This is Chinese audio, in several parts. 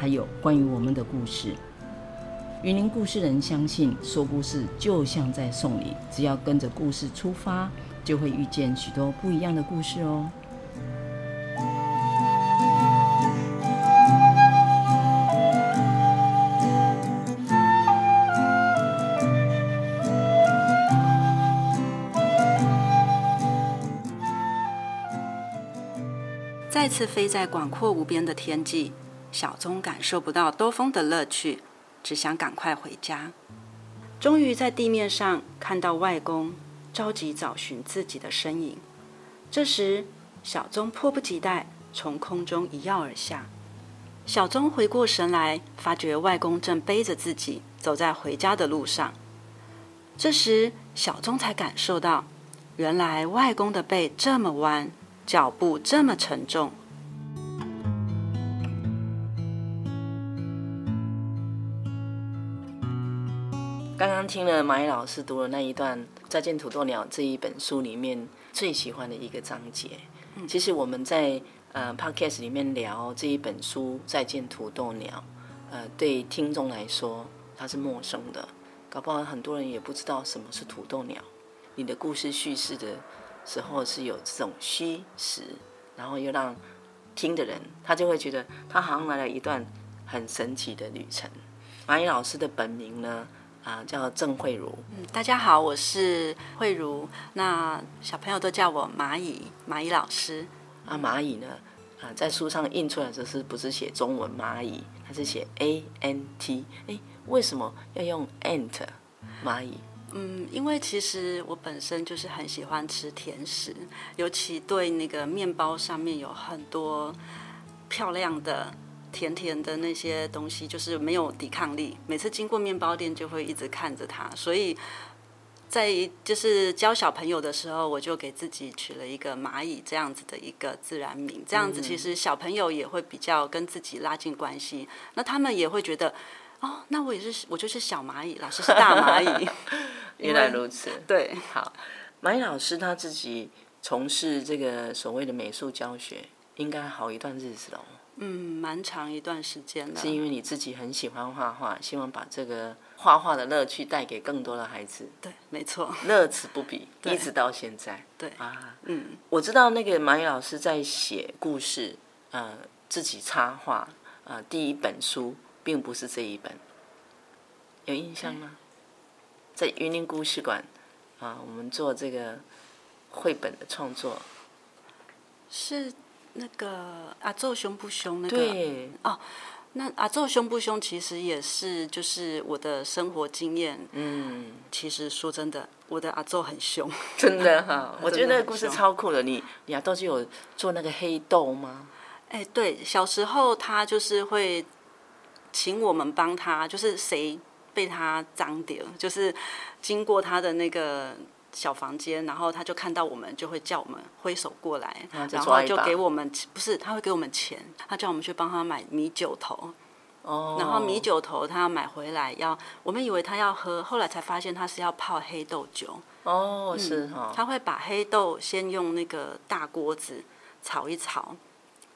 还有关于我们的故事，云林故事人相信说故事就像在送礼，只要跟着故事出发，就会遇见许多不一样的故事哦。再次飞在广阔无边的天际。小宗感受不到兜风的乐趣，只想赶快回家。终于在地面上看到外公，着急找寻自己的身影。这时，小宗迫不及待从空中一跃而下。小宗回过神来，发觉外公正背着自己走在回家的路上。这时，小宗才感受到，原来外公的背这么弯，脚步这么沉重。刚刚听了马蚁老师读了那一段《再见土豆鸟》这一本书里面最喜欢的一个章节。其实我们在呃 podcast 里面聊这一本书《再见土豆鸟》，呃，对听众来说它是陌生的，搞不好很多人也不知道什么是土豆鸟。你的故事叙事的时候是有这种虚实，然后又让听的人他就会觉得他好像来了一段很神奇的旅程。马蚁老师的本名呢？啊，叫郑慧茹。嗯，大家好，我是慧茹。那小朋友都叫我蚂蚁，蚂蚁老师。啊，蚂蚁呢？啊，在书上印出来的是不是写中文蚂蚁，它是写 A N T？哎，为什么要用 ant 蚂蚁？嗯，因为其实我本身就是很喜欢吃甜食，尤其对那个面包上面有很多漂亮的。甜甜的那些东西就是没有抵抗力，每次经过面包店就会一直看着它，所以在就是教小朋友的时候，我就给自己取了一个蚂蚁这样子的一个自然名，这样子其实小朋友也会比较跟自己拉近关系，那他们也会觉得哦，那我也是，我就是小蚂蚁，老师是大蚂蚁。原来如此，对，好，蚂蚁老师他自己从事这个所谓的美术教学，应该好一段日子了。嗯，蛮长一段时间了。是因为你自己很喜欢画画，希望把这个画画的乐趣带给更多的孩子。对，没错，乐此不疲，一直到现在。对啊，嗯，我知道那个蚂蚁老师在写故事，呃，自己插画，呃，第一本书并不是这一本，有印象吗？在云林故事馆啊，我们做这个绘本的创作是。那个阿宙凶不凶？那个对哦，那阿宙凶不凶？其实也是就是我的生活经验。嗯，其实说真的，我的阿宙很凶，真的哈。我觉得那个故事超酷的。你你阿祖就有做那个黑豆吗？哎，对，小时候他就是会请我们帮他，就是谁被他脏掉，就是经过他的那个。小房间，然后他就看到我们，就会叫我们挥手过来，然后就给我们，不是，他会给我们钱，他叫我们去帮他买米酒头，哦，然后米酒头他要买回来要，我们以为他要喝，后来才发现他是要泡黑豆酒，哦，是哈，他会把黑豆先用那个大锅子炒一炒，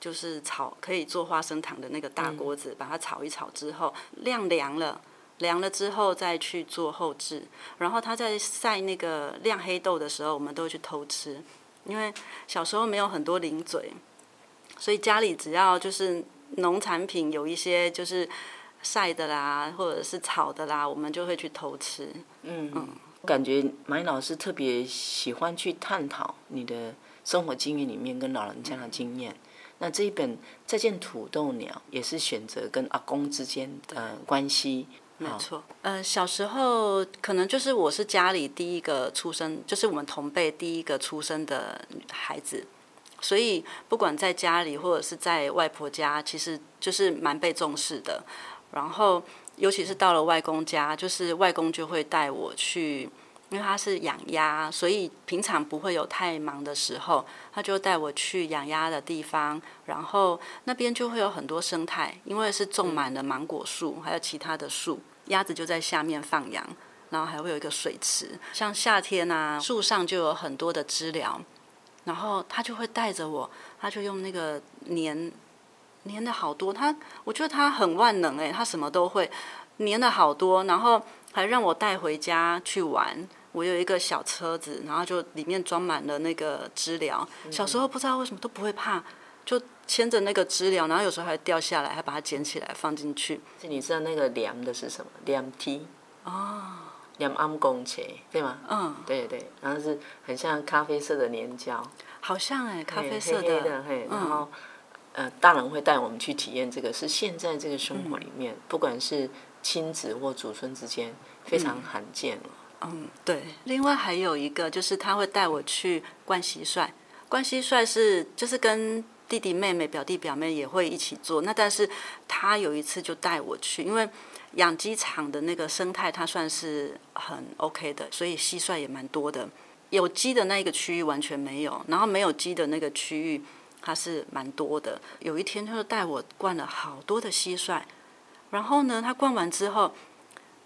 就是炒可以做花生糖的那个大锅子，把它炒一炒之后晾凉了。凉了之后再去做后置，然后他在晒那个晾黑豆的时候，我们都会去偷吃，因为小时候没有很多零嘴，所以家里只要就是农产品有一些就是晒的啦，或者是炒的啦，我们就会去偷吃。嗯嗯，感觉马英老师特别喜欢去探讨你的生活经验里面跟老人家的经验，那这一本《再见土豆鸟》也是选择跟阿公之间的关系。没错，呃，小时候可能就是我是家里第一个出生，就是我们同辈第一个出生的孩子，所以不管在家里或者是在外婆家，其实就是蛮被重视的。然后，尤其是到了外公家，就是外公就会带我去，因为他是养鸭，所以平常不会有太忙的时候，他就带我去养鸭的地方。然后那边就会有很多生态，因为是种满了芒果树，还有其他的树，鸭子就在下面放羊，然后还会有一个水池。像夏天啊，树上就有很多的知了，然后他就会带着我，他就用那个粘。粘的好多，他我觉得他很万能哎，他什么都会，粘的好多，然后还让我带回家去玩。我有一个小车子，然后就里面装满了那个知了。小时候不知道为什么都不会怕，就牵着那个知了，然后有时候还掉下来，还把它捡起来放进去。你知道那个凉的是什么？凉梯哦，凉安公切对吗？嗯，对对，然后是很像咖啡色的粘胶，好像哎，咖啡色的，黑黑的嘿，然后。呃，大人会带我们去体验这个，是现在这个生活里面，嗯、不管是亲子或祖孙之间，非常罕见了。嗯，嗯对。另外还有一个，就是他会带我去灌蟋蟀。灌蟋蟀是就是跟弟弟妹妹、表弟表妹也会一起做。那但是他有一次就带我去，因为养鸡场的那个生态，它算是很 OK 的，所以蟋蟀也蛮多的。有鸡的那一个区域完全没有，然后没有鸡的那个区域。它是蛮多的。有一天，他就带我灌了好多的蟋蟀，然后呢，他灌完之后，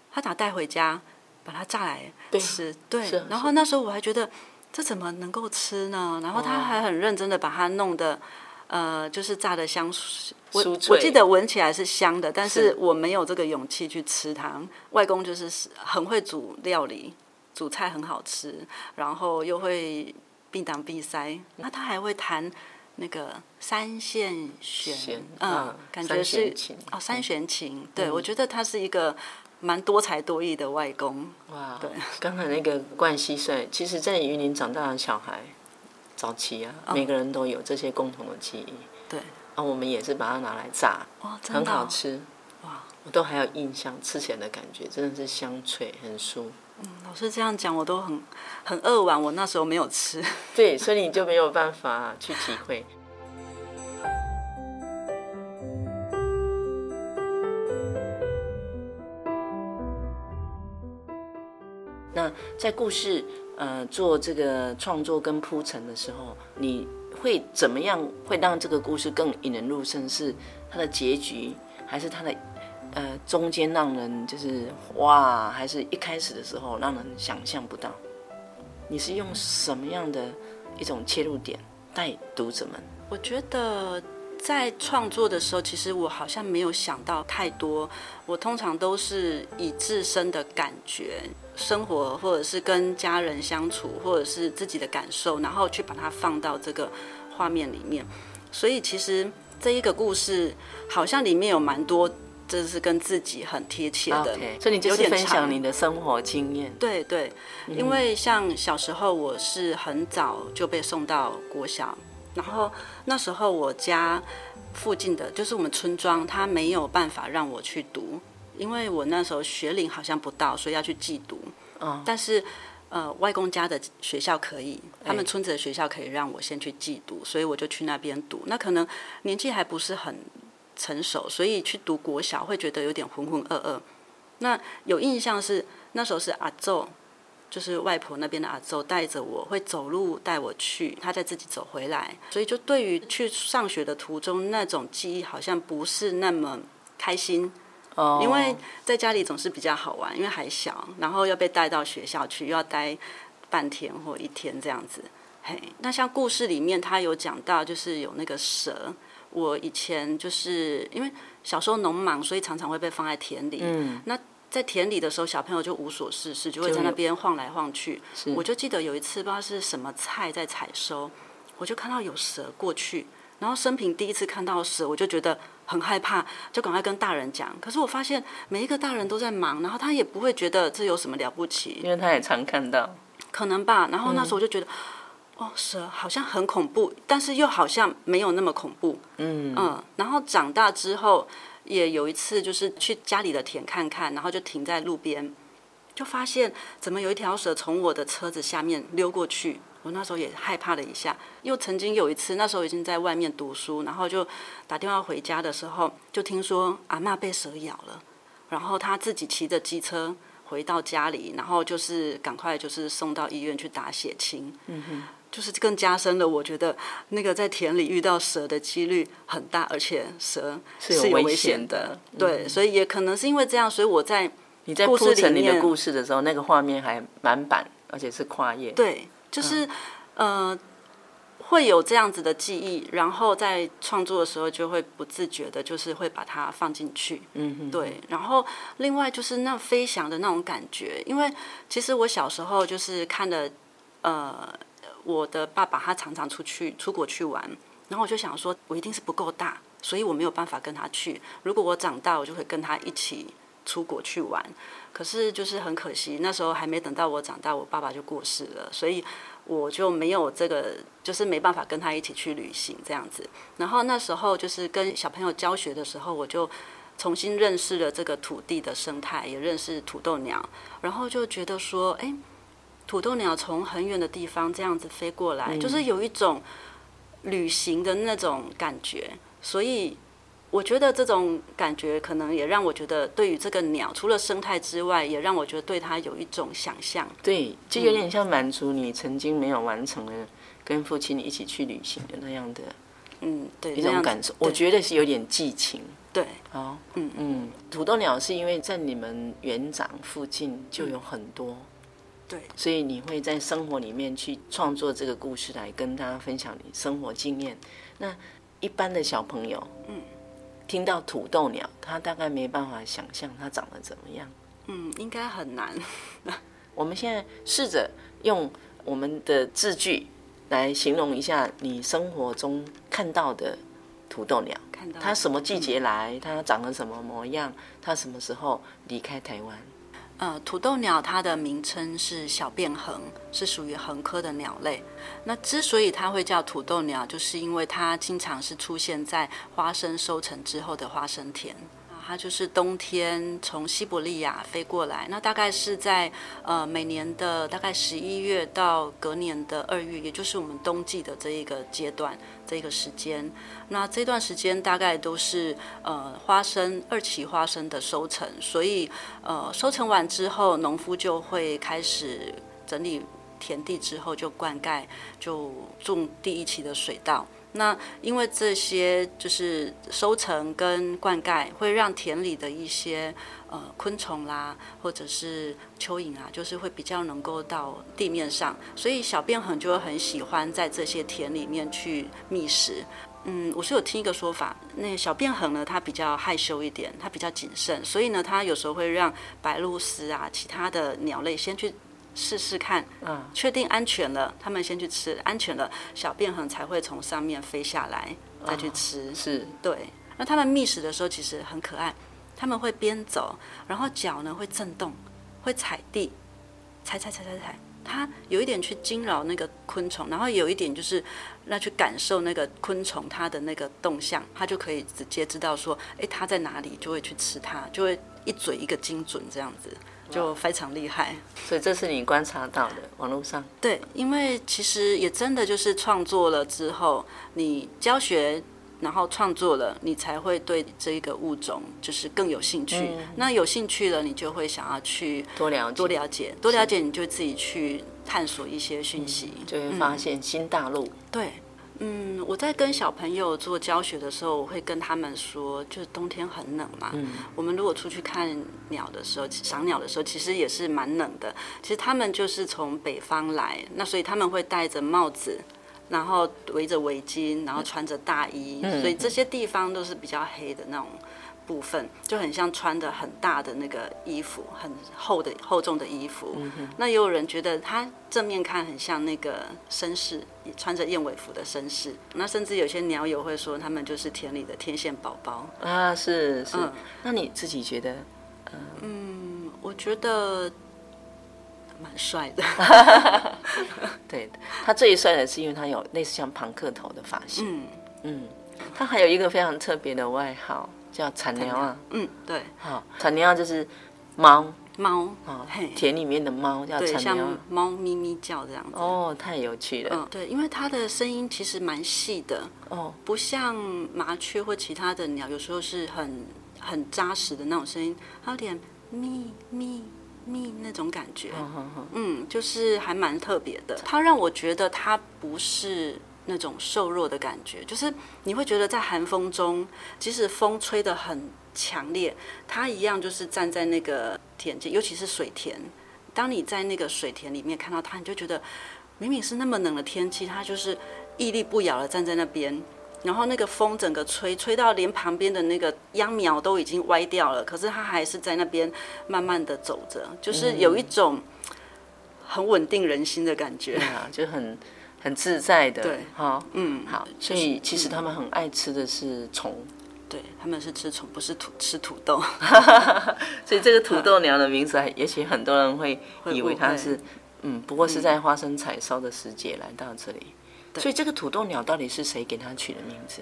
他打带回家，把它炸来吃。对，对。然后那时候我还觉得这怎么能够吃呢？然后他还很认真的把它弄得，呃，就是炸的香，我我记得闻起来是香的，但是我没有这个勇气去吃它。外公就是很会煮料理，煮菜很好吃，然后又会避挡避塞，那他还会弹。那个三线弦，嗯，感觉是哦，三弦琴。对，嗯、我觉得他是一个蛮多才多艺的外公。哇，对。刚才那个灌蟋蟀，其实，在云林长大的小孩，早期啊，每个人都有这些共同的记忆。对。啊，我们也是把它拿来炸，哦，很好吃。哇，我都还有印象，吃起来的感觉真的是香脆，很酥。嗯，老师这样讲，我都很很扼腕。我那时候没有吃，对，所以你就没有办法去体会。在故事呃做这个创作跟铺陈的时候，你会怎么样会让这个故事更引人入胜？是它的结局，还是它的？呃，中间让人就是哇，还是一开始的时候让人想象不到。你是用什么样的一种切入点带读者们？我觉得在创作的时候，其实我好像没有想到太多。我通常都是以自身的感觉、生活，或者是跟家人相处，或者是自己的感受，然后去把它放到这个画面里面。所以其实这一个故事好像里面有蛮多。这是跟自己很贴切的，okay, 所以你就是分享你的生活经验。对对，因为像小时候我是很早就被送到国小，然后那时候我家附近的就是我们村庄，他没有办法让我去读，因为我那时候学龄好像不到，所以要去寄读。嗯，但是呃，外公家的学校可以，他们村子的学校可以让我先去寄读，所以我就去那边读。那可能年纪还不是很。成熟，所以去读国小会觉得有点浑浑噩噩。那有印象是那时候是阿祖，就是外婆那边的阿祖带着我，会走路带我去，他再自己走回来。所以就对于去上学的途中那种记忆，好像不是那么开心。哦，因为在家里总是比较好玩，因为还小，然后要被带到学校去，又要待半天或一天这样子。嘿，那像故事里面他有讲到，就是有那个蛇。我以前就是因为小时候农忙，所以常常会被放在田里。嗯，那在田里的时候，小朋友就无所事事，就会在那边晃来晃去。我就记得有一次，不知道是什么菜在采收，我就看到有蛇过去，然后生平第一次看到蛇，我就觉得很害怕，就赶快跟大人讲。可是我发现每一个大人都在忙，然后他也不会觉得这有什么了不起，因为他也常看到，可能吧。然后那时候我就觉得。嗯哦，蛇好像很恐怖，但是又好像没有那么恐怖。嗯嗯，然后长大之后，也有一次就是去家里的田看看，然后就停在路边，就发现怎么有一条蛇从我的车子下面溜过去。我那时候也害怕了一下。又曾经有一次，那时候已经在外面读书，然后就打电话回家的时候，就听说阿妈被蛇咬了，然后他自己骑着机车。回到家里，然后就是赶快就是送到医院去打血清，嗯哼，就是更加深了。我觉得那个在田里遇到蛇的几率很大，而且蛇是有危险的。对，所以也可能是因为这样，所以我在你在铺陈你的故事的时候，那个画面还满版，而且是跨页。对，就是、嗯、呃。会有这样子的记忆，然后在创作的时候就会不自觉的，就是会把它放进去。嗯哼，对。然后另外就是那飞翔的那种感觉，因为其实我小时候就是看的，呃，我的爸爸他常常出去出国去玩，然后我就想说，我一定是不够大，所以我没有办法跟他去。如果我长大，我就会跟他一起出国去玩。可是就是很可惜，那时候还没等到我长大，我爸爸就过世了，所以。我就没有这个，就是没办法跟他一起去旅行这样子。然后那时候就是跟小朋友教学的时候，我就重新认识了这个土地的生态，也认识土豆鸟。然后就觉得说，哎，土豆鸟从很远的地方这样子飞过来，就是有一种旅行的那种感觉。所以。我觉得这种感觉可能也让我觉得，对于这个鸟，除了生态之外，也让我觉得对它有一种想象。对，就有点像满足你曾经没有完成的，跟父亲一起去旅行的那样的，嗯，对，一种感受。我觉得是有点寄情。对，哦，嗯嗯。土豆鸟是因为在你们园长附近就有很多，对，所以你会在生活里面去创作这个故事来跟大家分享你生活经验。那一般的小朋友，嗯。听到土豆鸟，他大概没办法想象它长得怎么样。嗯，应该很难。我们现在试着用我们的字句来形容一下你生活中看到的土豆鸟。看到它什么季节来？它长得什么模样？它什么时候离开台湾？呃，土豆鸟它的名称是小便鴴，是属于恒科的鸟类。那之所以它会叫土豆鸟，就是因为它经常是出现在花生收成之后的花生田。它就是冬天从西伯利亚飞过来，那大概是在呃每年的大概十一月到隔年的二月，也就是我们冬季的这一个阶段，这个时间。那这段时间大概都是呃花生二期花生的收成，所以呃收成完之后，农夫就会开始整理田地之后就灌溉，就种第一期的水稻。那因为这些就是收成跟灌溉，会让田里的一些呃昆虫啦，或者是蚯蚓啊，就是会比较能够到地面上，所以小便很就会很喜欢在这些田里面去觅食。嗯，我是有听一个说法，那小便鴴呢，它比较害羞一点，它比较谨慎，所以呢，它有时候会让白鹭鸶啊，其他的鸟类先去。试试看，嗯，确定安全了，他们先去吃，安全了，小便痕才会从上面飞下来再去吃。哦、是，对。那他们觅食的时候其实很可爱，他们会边走，然后脚呢会震动，会踩地，踩踩踩踩踩。它有一点去惊扰那个昆虫，然后有一点就是那去感受那个昆虫它的那个动向，它就可以直接知道说，哎，它在哪里，就会去吃它，就会一嘴一个精准这样子。就非常厉害，所以这是你观察到的网络上。对，因为其实也真的就是创作了之后，你教学，然后创作了，你才会对这个物种就是更有兴趣。嗯、那有兴趣了，你就会想要去多了解，多了解，多了解，你就自己去探索一些讯息，嗯、就会发现新大陆。嗯、对。嗯，我在跟小朋友做教学的时候，我会跟他们说，就是冬天很冷嘛。嗯。我们如果出去看鸟的时候，赏鸟的时候，其实也是蛮冷的。其实他们就是从北方来，那所以他们会戴着帽子，然后围着围巾，然后穿着大衣，嗯。所以这些地方都是比较黑的那种。部分就很像穿的很大的那个衣服，很厚的厚重的衣服。嗯、那也有人觉得他正面看很像那个绅士，穿着燕尾服的绅士。那甚至有些鸟友会说，他们就是田里的天线宝宝啊。是是、嗯。那你自己觉得？呃、嗯，我觉得蛮帅的。对，他最帅的是因为他有类似像庞克头的发型。嗯嗯，他还有一个非常特别的外号，叫产娘啊。嗯，对。好，产娘就是猫。猫啊，田里面的猫叫产娘，像猫咪咪叫这样子。哦，太有趣了。嗯，对，因为它的声音其实蛮细的。哦，不像麻雀或其他的鸟，有时候是很很扎实的那种声音，它有点咪咪咪那种感觉。嗯，就是还蛮特别的。它让我觉得它不是那种瘦弱的感觉，就是你会觉得在寒风中，即使风吹得很强烈，它一样就是站在那个。田间，尤其是水田，当你在那个水田里面看到它，你就觉得明明是那么冷的天气，它就是屹立不摇的站在那边。然后那个风整个吹，吹到连旁边的那个秧苗都已经歪掉了，可是它还是在那边慢慢的走着，就是有一种很稳定人心的感觉。嗯、啊，就很很自在的。对，好，嗯，好。所以其实他们很爱吃的是虫。对，他们是吃虫，不是土吃土豆 所以这个土豆鸟的名字还，也许很多人会以为它是，嗯，不过是在花生采收的时节来到这里。嗯、所以这个土豆鸟到底是谁给它取的名字？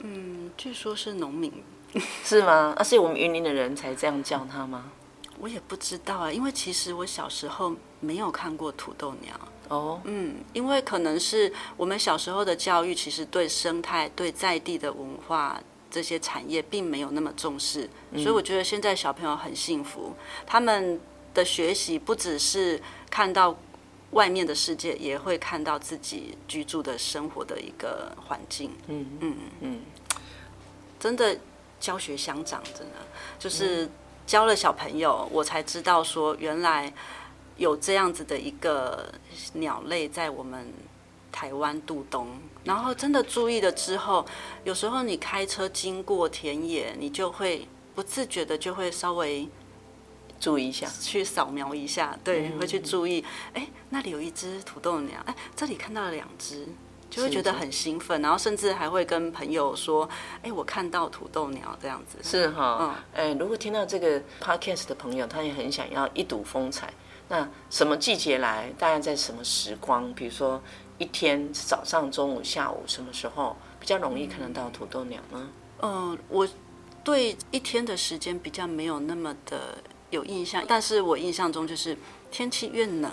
嗯，据说是农民，是吗？啊，是我们云林的人才这样叫它吗？我也不知道啊，因为其实我小时候没有看过土豆鸟哦。嗯，因为可能是我们小时候的教育，其实对生态、对在地的文化。这些产业并没有那么重视，所以我觉得现在小朋友很幸福。他们的学习不只是看到外面的世界，也会看到自己居住的生活的一个环境。嗯嗯嗯，真的教学相长，真的就是教了小朋友，我才知道说原来有这样子的一个鸟类在我们台湾度冬。然后真的注意了之后，有时候你开车经过田野，你就会不自觉的就会稍微注意一下，去扫描一下，对，会去注意。哎，那里有一只土豆鸟，哎，这里看到了两只，就会觉得很兴奋，然后甚至还会跟朋友说，哎，我看到土豆鸟这样子。是哈，嗯，哎，如果听到这个 podcast 的朋友，他也很想要一睹风采，那什么季节来？大概在什么时光？比如说。一天早上、中午、下午，什么时候比较容易看得到土豆鸟呢？嗯、呃，我对一天的时间比较没有那么的有印象，但是我印象中就是天气越冷，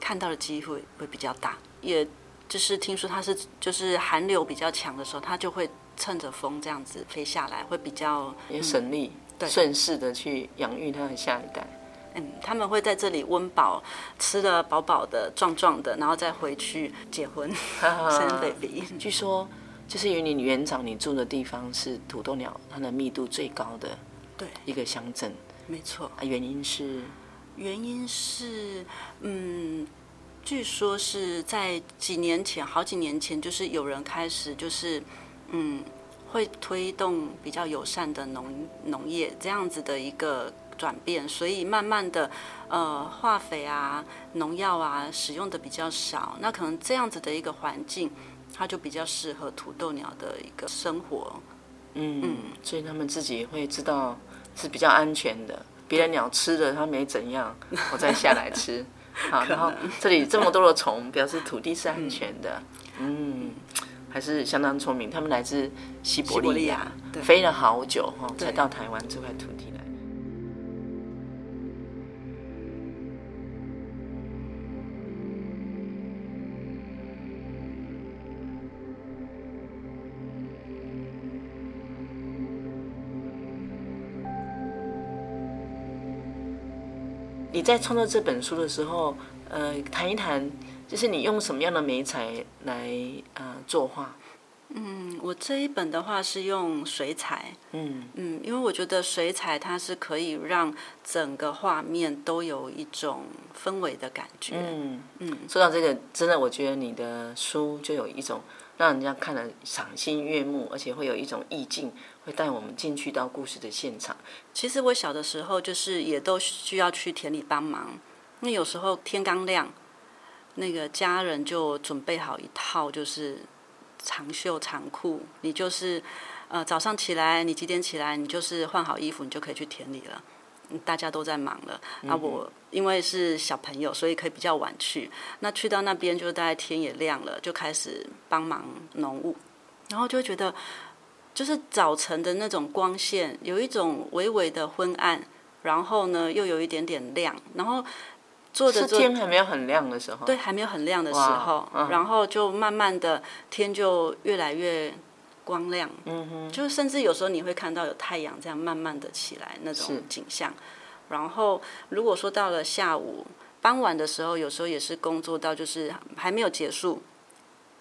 看到的机会会比较大。也就是听说它是就是寒流比较强的时候，它就会趁着风这样子飞下来，会比较也省力，对，顺势的去养育它的下一代。嗯，他们会在这里温饱，吃得饱饱的、壮壮的，然后再回去结婚 生 baby。据说，就是云林园长你住的地方是土豆鸟它的密度最高的，对，一个乡镇。没错。啊，原因是？原因是，嗯，据说是在几年前，好几年前，就是有人开始，就是嗯，会推动比较友善的农农业这样子的一个。转变，所以慢慢的，呃，化肥啊、农药啊使用的比较少，那可能这样子的一个环境，它就比较适合土豆鸟的一个生活。嗯嗯，所以他们自己会知道是比较安全的，别的鸟吃了它没怎样，我再下来吃。好，然后这里这么多的虫，表示土地是安全的。嗯，还是相当聪明。他们来自西伯利亚，飞了好久哈，才到台湾这块土地你在创作这本书的时候，呃，谈一谈，就是你用什么样的媒材来呃作画？嗯，我这一本的话是用水彩，嗯嗯，因为我觉得水彩它是可以让整个画面都有一种氛围的感觉。嗯嗯，说到这个，真的，我觉得你的书就有一种让人家看了赏心悦目，而且会有一种意境。会带我们进去到故事的现场。其实我小的时候就是也都需要去田里帮忙。那有时候天刚亮，那个家人就准备好一套就是长袖长裤，你就是呃早上起来，你几点起来，你就是换好衣服，你就可以去田里了。大家都在忙了，那、啊，我因为是小朋友，所以可以比较晚去。那去到那边就大概天也亮了，就开始帮忙农务，然后就会觉得，就是早晨的那种光线，有一种微微的昏暗，然后呢又有一点点亮，然后做着做天还没有很亮的时候，对，还没有很亮的时候，嗯、然后就慢慢的天就越来越。光亮，嗯哼，就甚至有时候你会看到有太阳这样慢慢的起来那种景象，然后如果说到了下午傍晚的时候，有时候也是工作到就是还没有结束，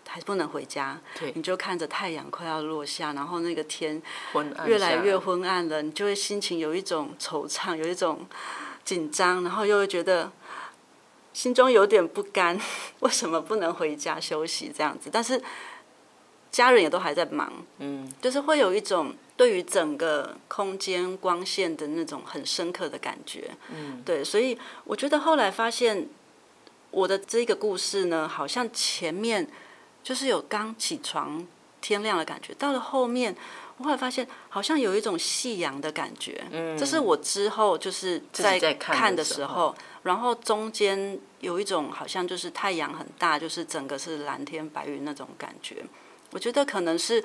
还不能回家，你就看着太阳快要落下，然后那个天越来越昏暗了，你就会心情有一种惆怅，有一种紧张，然后又会觉得心中有点不甘，为什么不能回家休息这样子？但是。家人也都还在忙，嗯，就是会有一种对于整个空间光线的那种很深刻的感觉，嗯，对，所以我觉得后来发现我的这个故事呢，好像前面就是有刚起床天亮的感觉，到了后面，我后来发现好像有一种夕阳的感觉，嗯，这是我之后就是在看的时候，然后中间有一种好像就是太阳很大，就是整个是蓝天白云那种感觉。我觉得可能是，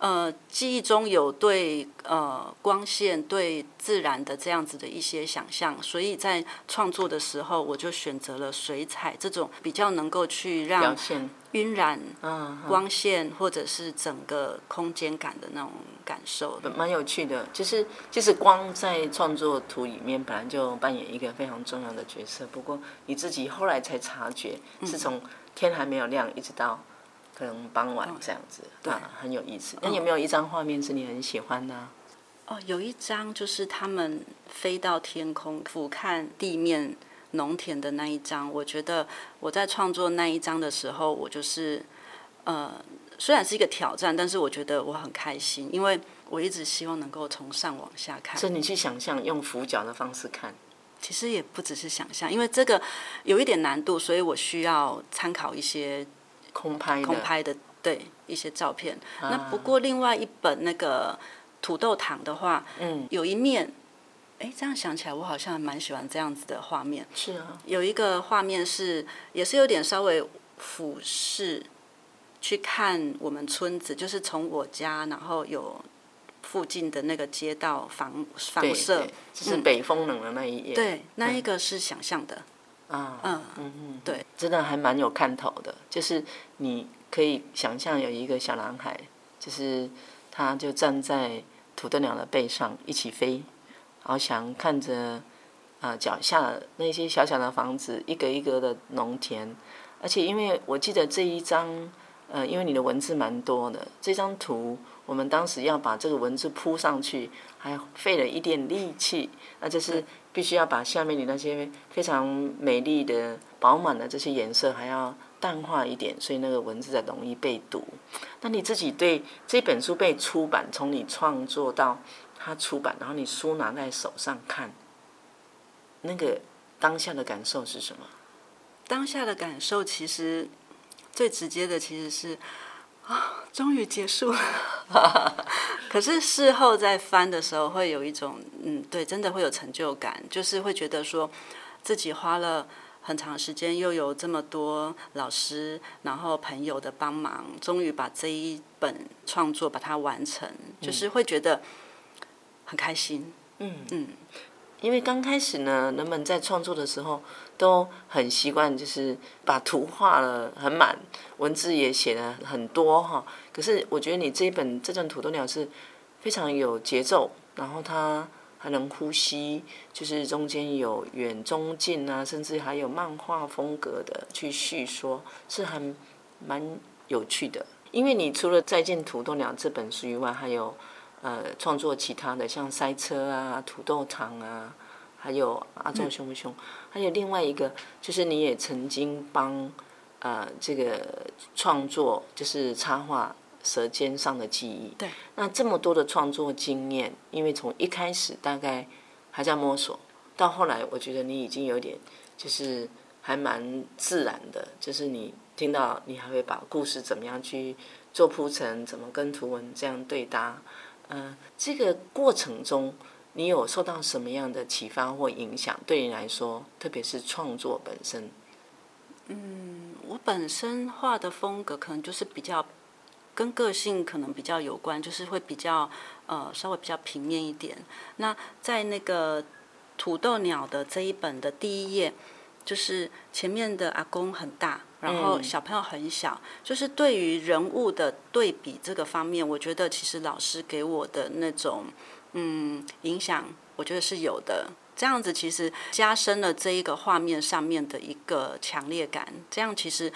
呃，记忆中有对呃光线、对自然的这样子的一些想象，所以在创作的时候，我就选择了水彩这种比较能够去让晕染光线或者是整个空间感的那种感受，蛮有趣的。就是就是光在创作图里面本来就扮演一个非常重要的角色，不过你自己后来才察觉，是从天还没有亮一直到。可能傍晚这样子，哦、对、啊，很有意思。那有没有一张画面是你很喜欢的？哦，有一张就是他们飞到天空俯瞰地面农田的那一张。我觉得我在创作那一张的时候，我就是呃，虽然是一个挑战，但是我觉得我很开心，因为我一直希望能够从上往下看。所以你去想象用俯角的方式看，其实也不只是想象，因为这个有一点难度，所以我需要参考一些。空拍空拍的对一些照片，啊、那不过另外一本那个土豆糖的话，嗯，有一面，哎，这样想起来，我好像蛮喜欢这样子的画面。是啊，有一个画面是也是有点稍微俯视去看我们村子，就是从我家，然后有附近的那个街道房房舍，就是北风冷的那一页、嗯。对，那一个是想象的。啊，嗯嗯嗯，对，真的还蛮有看头的。就是你可以想象有一个小男孩，就是他就站在土豆鸟的背上一起飞，然后想看着啊脚下那些小小的房子，一格一格的农田。而且因为我记得这一张，呃，因为你的文字蛮多的，这张图我们当时要把这个文字铺上去，还费了一点力气，那就是。必须要把下面你那些非常美丽的、饱满的这些颜色还要淡化一点，所以那个文字才容易被读。那你自己对这本书被出版，从你创作到它出版，然后你书拿在手上看，那个当下的感受是什么？当下的感受其实最直接的其实是。啊，终于结束了。可是事后再翻的时候，会有一种嗯，对，真的会有成就感，就是会觉得说自己花了很长时间，又有这么多老师，然后朋友的帮忙，终于把这一本创作把它完成，就是会觉得很开心。嗯嗯。因为刚开始呢，人们在创作的时候都很习惯，就是把图画了很满，文字也写了很多哈。可是我觉得你这一本这张土豆鸟是非常有节奏，然后它还能呼吸，就是中间有远中近啊，甚至还有漫画风格的去叙说，是很蛮有趣的。因为你除了《再见土豆鸟》这本书以外，还有。呃，创作其他的像塞车啊、土豆糖啊，还有阿忠凶不凶？嗯、还有另外一个，就是你也曾经帮呃这个创作，就是插画《舌尖上的记忆》。对。那这么多的创作经验，因为从一开始大概还在摸索，到后来我觉得你已经有点就是还蛮自然的，就是你听到你还会把故事怎么样去做铺陈，怎么跟图文这样对搭。嗯、呃，这个过程中，你有受到什么样的启发或影响？对你来说，特别是创作本身。嗯，我本身画的风格可能就是比较跟个性可能比较有关，就是会比较呃稍微比较平面一点。那在那个土豆鸟的这一本的第一页，就是前面的阿公很大，然后小朋友很小，嗯、就是对于人物的对比这个方面，我觉得其实老师给我的那种嗯影响，我觉得是有的。这样子其实加深了这一个画面上面的一个强烈感。这样其实，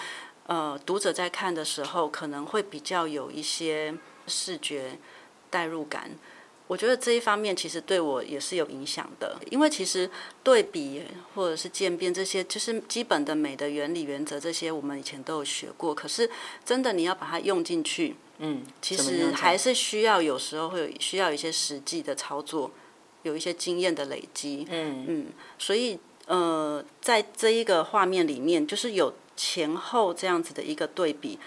呃，读者在看的时候可能会比较有一些视觉代入感。我觉得这一方面其实对我也是有影响的，因为其实对比或者是渐变这些，就是基本的美的原理原则这些，我们以前都有学过。可是真的你要把它用进去，嗯，其实还是需要有时候会有需要一些实际的操作。有一些经验的累积，嗯嗯，所以呃，在这一个画面里面，就是有前后这样子的一个对比，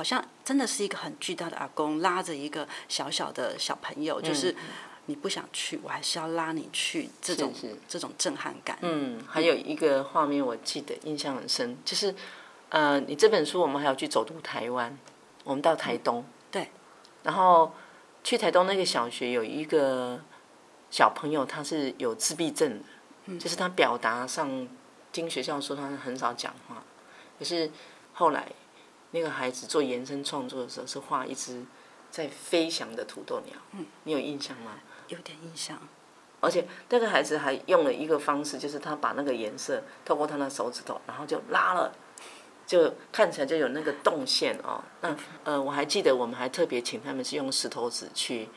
好像真的是一个很巨大的阿公拉着一个小小的小朋友，嗯、就是你不想去，我还是要拉你去，这种这种震撼感。嗯，还有一个画面我记得印象很深，就是呃，你这本书我们还要去走读台湾，我们到台东，嗯、对，然后去台东那个小学有一个。小朋友他是有自闭症的，嗯、就是他表达上，听学校说他很少讲话。可是后来那个孩子做延伸创作的时候，是画一只在飞翔的土豆鸟。嗯、你有印象吗？有点印象。而且那个孩子还用了一个方式，就是他把那个颜色透过他的手指头，然后就拉了，就看起来就有那个动线哦。那呃，我还记得我们还特别请他们是用石头纸去。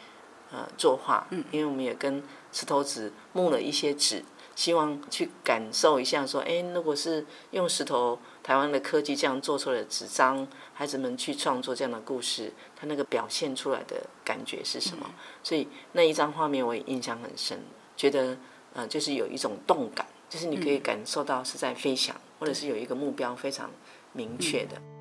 呃，作画，因为我们也跟石头纸木了一些纸，希望去感受一下，说，哎，如果是用石头，台湾的科技这样做出来的纸张，孩子们去创作这样的故事，他那个表现出来的感觉是什么？所以那一张画面我也印象很深，觉得呃，就是有一种动感，就是你可以感受到是在飞翔，或者是有一个目标非常明确的。我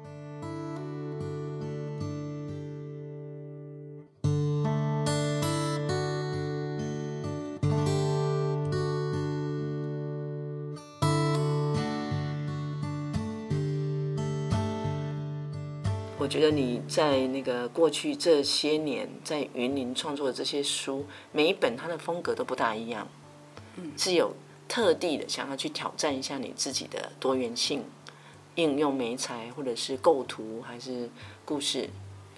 觉得你在那个过去这些年在云林创作的这些书，每一本它的风格都不大一样，是有特地的想要去挑战一下你自己的多元性，应用媒材或者是构图还是故事，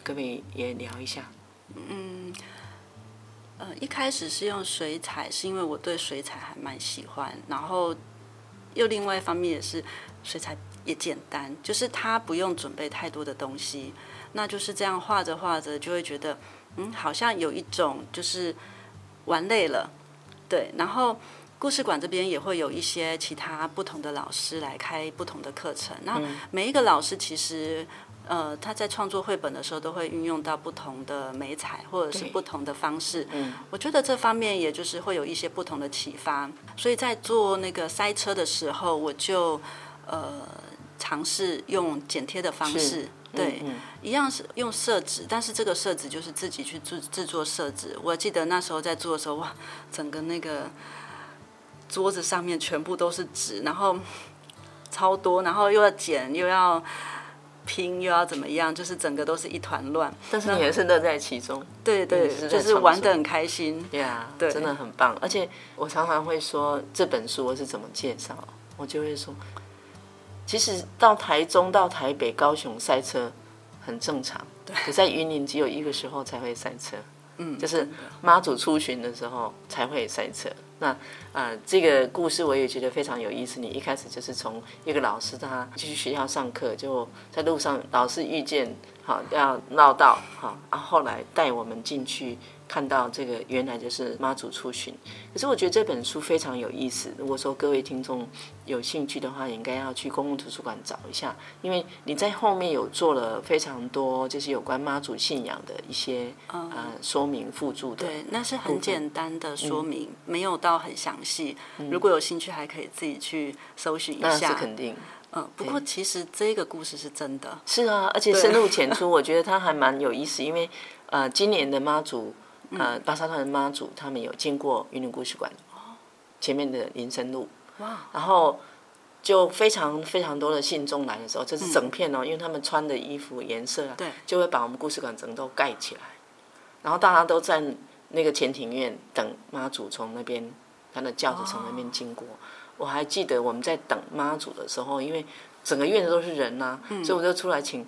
可不可以也聊一下？嗯，呃，一开始是用水彩，是因为我对水彩还蛮喜欢，然后又另外一方面也是水彩。也简单，就是他不用准备太多的东西，那就是这样画着画着就会觉得，嗯，好像有一种就是玩累了，对。然后故事馆这边也会有一些其他不同的老师来开不同的课程，那每一个老师其实呃他在创作绘本的时候都会运用到不同的美彩或者是不同的方式，嗯，我觉得这方面也就是会有一些不同的启发，所以在做那个塞车的时候，我就呃。尝试用剪贴的方式，嗯、对，嗯、一样是用色纸，但是这个色纸就是自己去制制作色纸。我记得那时候在做的时候，哇，整个那个桌子上面全部都是纸，然后超多，然后又要剪，又要拼，又要怎么样，就是整个都是一团乱。但是你也是乐在其中，对对，是就是玩的很开心。呀，yeah, 对，真的很棒。而且我常常会说这本书我是怎么介绍，我就会说。其实到台中、到台北、高雄塞车很正常，对。可在云林只有一个时候才会塞车，嗯，就是妈祖出巡的时候才会塞车。那啊、呃，这个故事我也觉得非常有意思。你一开始就是从一个老师他去学校上课，就在路上老师遇见，好要绕道，好，然后后来带我们进去。看到这个原来就是妈祖出巡，可是我觉得这本书非常有意思。如果说各位听众有兴趣的话，应该要去公共图书馆找一下，因为你在后面有做了非常多，就是有关妈祖信仰的一些、嗯、呃说明附注的。对，那是很简单的说明，嗯、没有到很详细。如果有兴趣，还可以自己去搜寻一下。那是肯定。嗯，不过其实这个故事是真的。是啊，而且深入浅出，我觉得它还蛮有意思。因为呃，今年的妈祖。呃，巴沙屯妈祖他们有经过云林故事馆前面的林森路，然后就非常非常多的信众来的时候，这是整片哦，因为他们穿的衣服颜色啊，就会把我们故事馆整个都盖起来，然后大家都在那个前庭院等妈祖从那边他的轿子从那边经过。我还记得我们在等妈祖的时候，因为整个院子都是人呐、啊，所以我就出来请，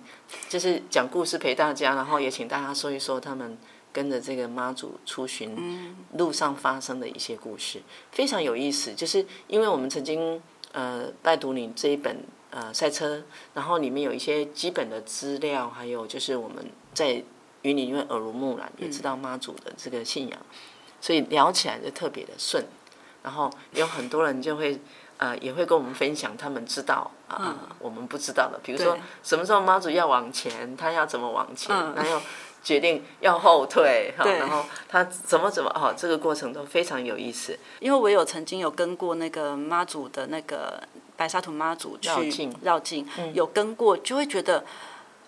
就是讲故事陪大家，然后也请大家说一说他们跟着这个妈祖出巡路上发生的一些故事，非常有意思。就是因为我们曾经呃拜读你这一本呃赛车，然后里面有一些基本的资料，还有就是我们在云林因为耳濡目染，也知道妈祖的这个信仰，所以聊起来就特别的顺。然后有很多人就会，呃，也会跟我们分享他们知道啊、呃嗯，我们不知道的，比如说什么时候妈祖要往前，他要怎么往前，然后决定要后退，哈，然后他怎么怎么，哦，这个过程都非常有意思。因为我有曾经有跟过那个妈祖的那个白沙屯妈祖去绕境，绕境，有跟过，就会觉得，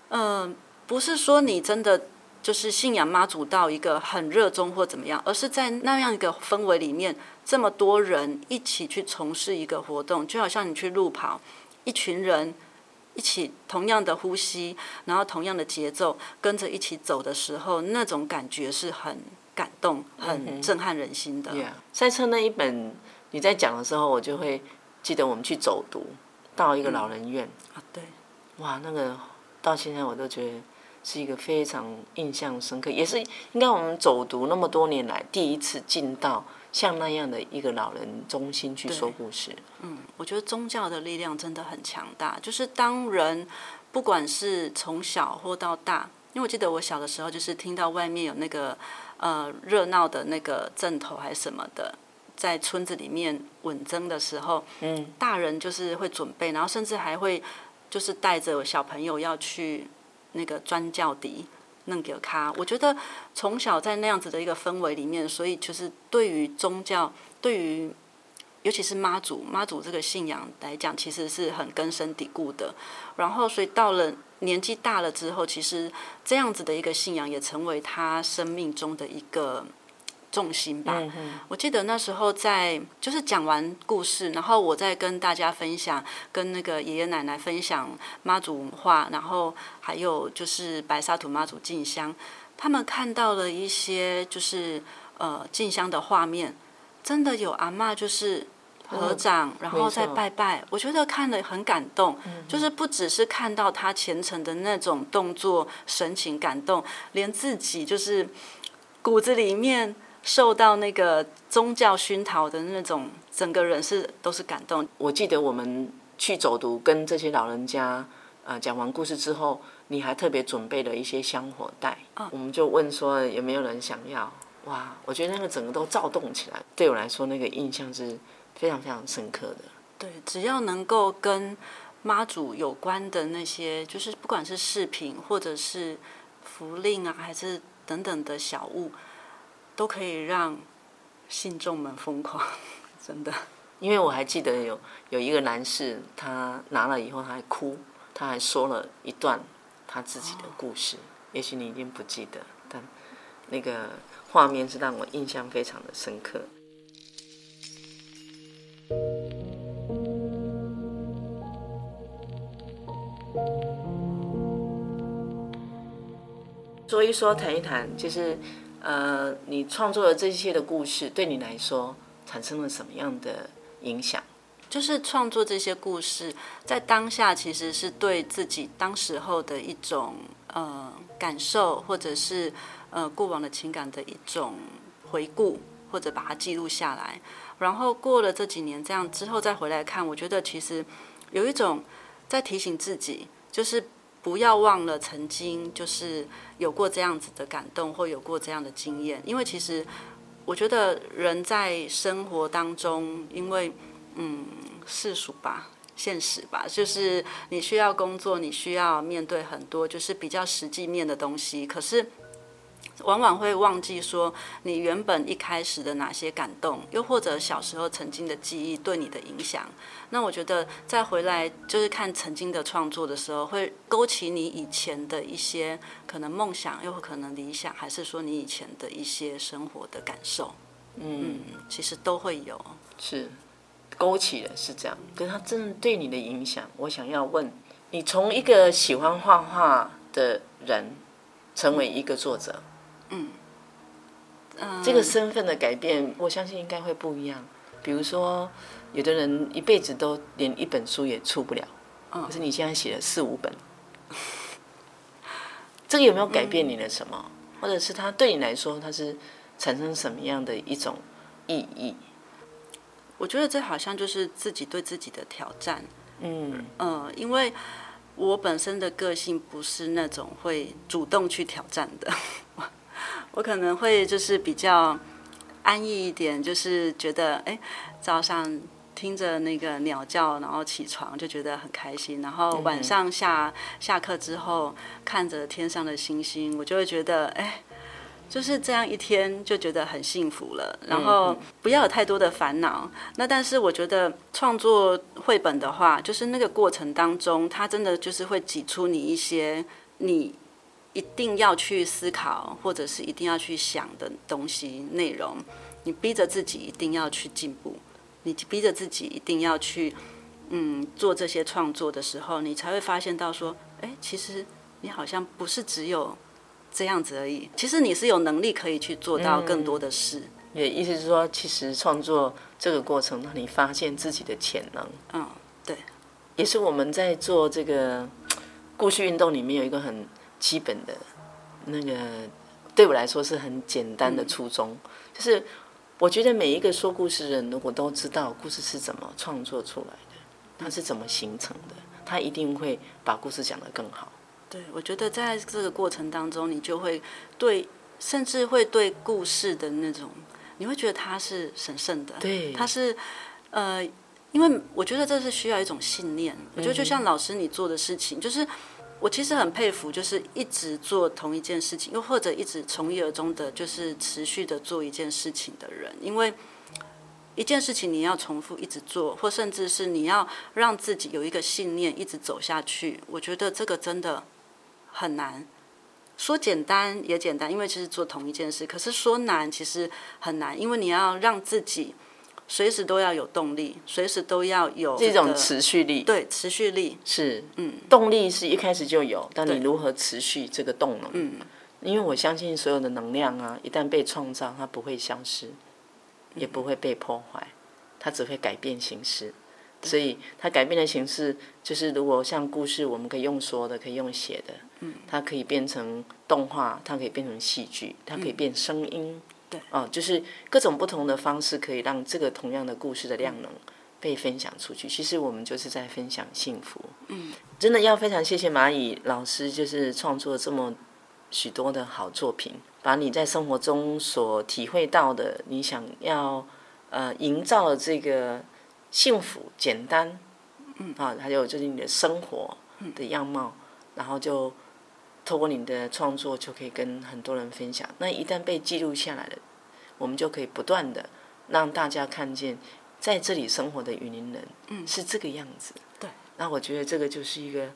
嗯、呃，不是说你真的。就是信仰妈祖到一个很热衷或怎么样，而是在那样一个氛围里面，这么多人一起去从事一个活动，就好像你去路跑，一群人一起同样的呼吸，然后同样的节奏，跟着一起走的时候，那种感觉是很感动、很震撼人心的。赛、嗯 yeah. 车那一本你在讲的时候，我就会记得我们去走读到一个老人院、嗯、啊，对，哇，那个到现在我都觉得。是一个非常印象深刻，也是应该我们走读那么多年来第一次进到像那样的一个老人中心去说故事。嗯，我觉得宗教的力量真的很强大。就是当人不管是从小或到大，因为我记得我小的时候，就是听到外面有那个呃热闹的那个阵头还是什么的，在村子里面稳增的时候，嗯，大人就是会准备，然后甚至还会就是带着小朋友要去。那个砖轿底弄给他，我觉得从小在那样子的一个氛围里面，所以就是对于宗教，对于尤其是妈祖妈祖这个信仰来讲，其实是很根深蒂固的。然后，所以到了年纪大了之后，其实这样子的一个信仰也成为他生命中的一个。重心吧，我记得那时候在就是讲完故事，然后我再跟大家分享，跟那个爷爷奶奶分享妈祖文化，然后还有就是白沙土妈祖进香，他们看到了一些就是呃进香的画面，真的有阿嬷就是合掌，然后再拜拜，我觉得看了很感动，就是不只是看到他虔诚的那种动作神情感动，连自己就是骨子里面。受到那个宗教熏陶的那种，整个人是都是感动。我记得我们去走读，跟这些老人家呃讲完故事之后，你还特别准备了一些香火袋。哦。我们就问说有没有人想要？哇，我觉得那个整个都躁动起来。对我来说，那个印象是非常非常深刻的。对，只要能够跟妈祖有关的那些，就是不管是饰品或者是符令啊，还是等等的小物。都可以让信众们疯狂，真的。因为我还记得有有一个男士，他拿了以后他还哭，他还说了一段他自己的故事。哦、也许你已经不记得，但那个画面是让我印象非常的深刻。说一说，谈一谈，就是。呃，你创作的这些的故事，对你来说产生了什么样的影响？就是创作这些故事，在当下其实是对自己当时候的一种呃感受，或者是呃过往的情感的一种回顾，或者把它记录下来。然后过了这几年这样之后再回来看，我觉得其实有一种在提醒自己，就是。不要忘了曾经就是有过这样子的感动，或有过这样的经验。因为其实我觉得人在生活当中，因为嗯世俗吧、现实吧，就是你需要工作，你需要面对很多就是比较实际面的东西。可是往往会忘记说你原本一开始的哪些感动，又或者小时候曾经的记忆对你的影响。那我觉得再回来就是看曾经的创作的时候，会勾起你以前的一些可能梦想，又可能理想，还是说你以前的一些生活的感受。嗯，嗯，其实都会有。是勾起的是这样，可是他真的对你的影响，我想要问你：从一个喜欢画画的人，成为一个作者。嗯，这个身份的改变，我相信应该会不一样。比如说，有的人一辈子都连一本书也出不了，可是你现在写了四五本，这个有没有改变你的什么？或者是他对你来说，他是产生什么样的一种意义？我觉得这好像就是自己对自己的挑战。嗯嗯，因为我本身的个性不是那种会主动去挑战的。我可能会就是比较安逸一点，就是觉得哎，早上听着那个鸟叫，然后起床就觉得很开心，然后晚上下下课之后看着天上的星星，我就会觉得哎，就是这样一天就觉得很幸福了。然后不要有太多的烦恼。那但是我觉得创作绘本的话，就是那个过程当中，它真的就是会挤出你一些你。一定要去思考，或者是一定要去想的东西内容，你逼着自己一定要去进步，你逼着自己一定要去，嗯，做这些创作的时候，你才会发现到说，哎，其实你好像不是只有这样子而已，其实你是有能力可以去做到更多的事。也意思是说，其实创作这个过程让你发现自己的潜能。嗯，对，也是我们在做这个 故事运动里面有一个很。基本的，那个对我来说是很简单的初衷，嗯、就是我觉得每一个说故事的人，如果都知道故事是怎么创作出来的，它是怎么形成的，他一定会把故事讲得更好。对，我觉得在这个过程当中，你就会对，甚至会对故事的那种，你会觉得它是神圣的，对，它是呃，因为我觉得这是需要一种信念。我觉得就像老师你做的事情，嗯、就是。我其实很佩服，就是一直做同一件事情，又或者一直从一而终的，就是持续的做一件事情的人。因为一件事情你要重复一直做，或甚至是你要让自己有一个信念一直走下去，我觉得这个真的很难。说简单也简单，因为其实做同一件事，可是说难其实很难，因为你要让自己。随时都要有动力，随时都要有这种持续力。对，持续力是，嗯，动力是一开始就有，但你如何持续这个动能？嗯，因为我相信所有的能量啊，一旦被创造，它不会消失，也不会被破坏，它只会改变形式。所以它改变的形式，就是如果像故事，我们可以用说的，可以用写的，嗯，它可以变成动画，它可以变成戏剧，它可以变声音。对，哦，就是各种不同的方式，可以让这个同样的故事的量能被分享出去。其实我们就是在分享幸福。嗯，真的要非常谢谢蚂蚁老师，就是创作这么许多的好作品，把你在生活中所体会到的，你想要呃营造的这个幸福、简单，嗯啊，还有就是你的生活的样貌，然后就。透过你的创作，就可以跟很多人分享。那一旦被记录下来了，我们就可以不断的让大家看见，在这里生活的雨林人，嗯，是这个样子。对。那我觉得这个就是一个，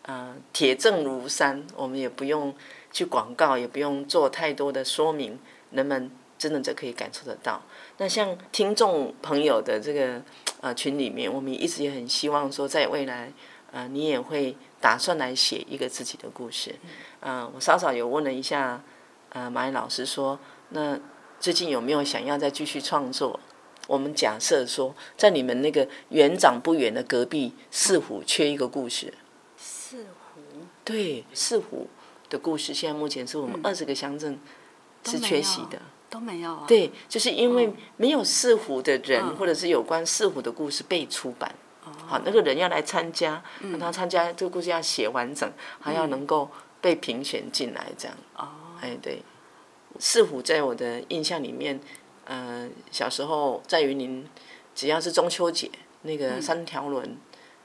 呃，铁证如山。我们也不用去广告，也不用做太多的说明，人们真的就可以感受得到。那像听众朋友的这个呃群里面，我们一直也很希望说，在未来，呃，你也会。打算来写一个自己的故事，嗯、呃，我稍稍有问了一下，呃，蚂蚁老师说，那最近有没有想要再继续创作？我们假设说，在你们那个园长不远的隔壁四湖缺一个故事。四湖？对，四湖的故事，现在目前是我们二十个乡镇是缺席的，都没有啊。对，就是因为没有四湖的人，或者是有关四湖的故事被出版。好，那个人要来参加，让他参加这个故事要写完整，还要能够被评选进来，这样。哦，哎，对，四虎在我的印象里面，呃，小时候在云林，只要是中秋节，那个三条轮，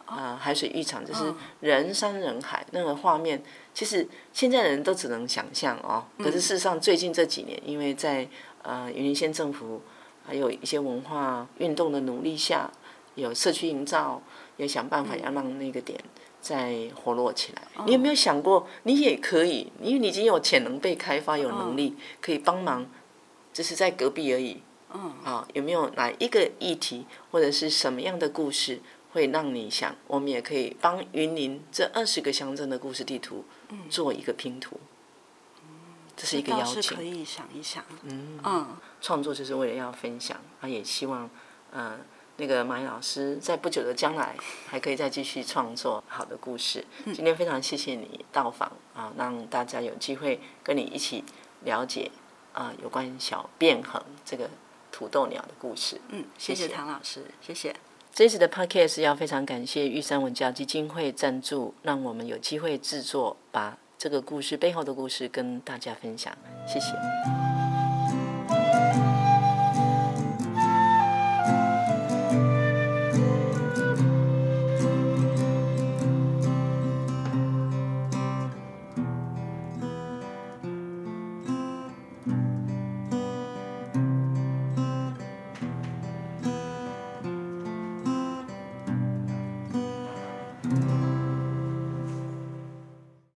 啊，海水浴场就是人山人海，那个画面，其实现在的人都只能想象哦。可是事实上，最近这几年，因为在呃云林县政府还有一些文化运动的努力下，有社区营造，也想办法要让那个点再活络起来。你有没有想过，你也可以，因为你已经有潜能被开发，有能力可以帮忙，只是在隔壁而已。嗯，啊，有没有哪一个议题或者是什么样的故事，会让你想，我们也可以帮云林这二十个乡镇的故事地图做一个拼图？嗯，这是一个邀请，可以想一想。嗯嗯，创作就是为了要分享，啊，也希望，呃，那个马伊老师在不久的将来还可以再继续创作好的故事。今天非常谢谢你到访啊，让大家有机会跟你一起了解啊，有关小变衡这个。土豆鸟的故事。嗯，谢谢唐老师，谢谢。这次的 podcast 要非常感谢玉山文教基金会赞助，让我们有机会制作，把这个故事背后的故事跟大家分享。谢谢。